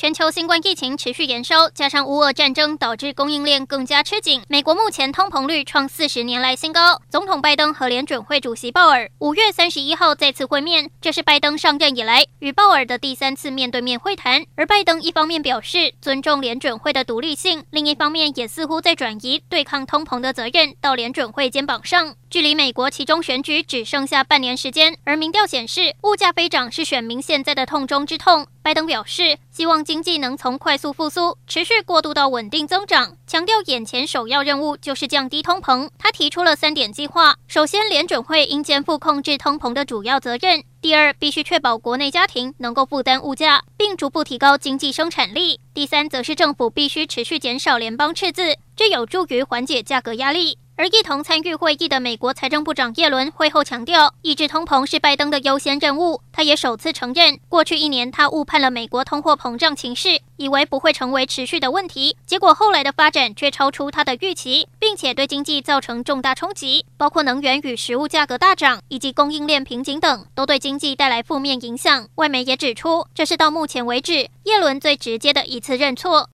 全球新冠疫情持续延烧，加上乌俄战争导致供应链更加吃紧。美国目前通膨率创四十年来新高。总统拜登和联准会主席鲍尔五月三十一号再次会面，这是拜登上任以来与鲍尔的第三次面对面会谈。而拜登一方面表示尊重联准会的独立性，另一方面也似乎在转移对抗通膨的责任到联准会肩膀上。距离美国其中选举只剩下半年时间，而民调显示物价飞涨是选民现在的痛中之痛。拜登表示，希望经济能从快速复苏持续过渡到稳定增长，强调眼前首要任务就是降低通膨。他提出了三点计划：首先，联准会应肩负控制通膨的主要责任；第二，必须确保国内家庭能够负担物价，并逐步提高经济生产力；第三，则是政府必须持续减少联邦赤字，这有助于缓解价格压力。而一同参与会议的美国财政部长耶伦会后强调，抑制通膨是拜登的优先任务。他也首次承认，过去一年他误判了美国通货膨胀情势，以为不会成为持续的问题，结果后来的发展却超出他的预期，并且对经济造成重大冲击，包括能源与食物价格大涨以及供应链瓶颈等，都对经济带来负面影响。外媒也指出，这是到目前为止耶伦最直接的一次认错。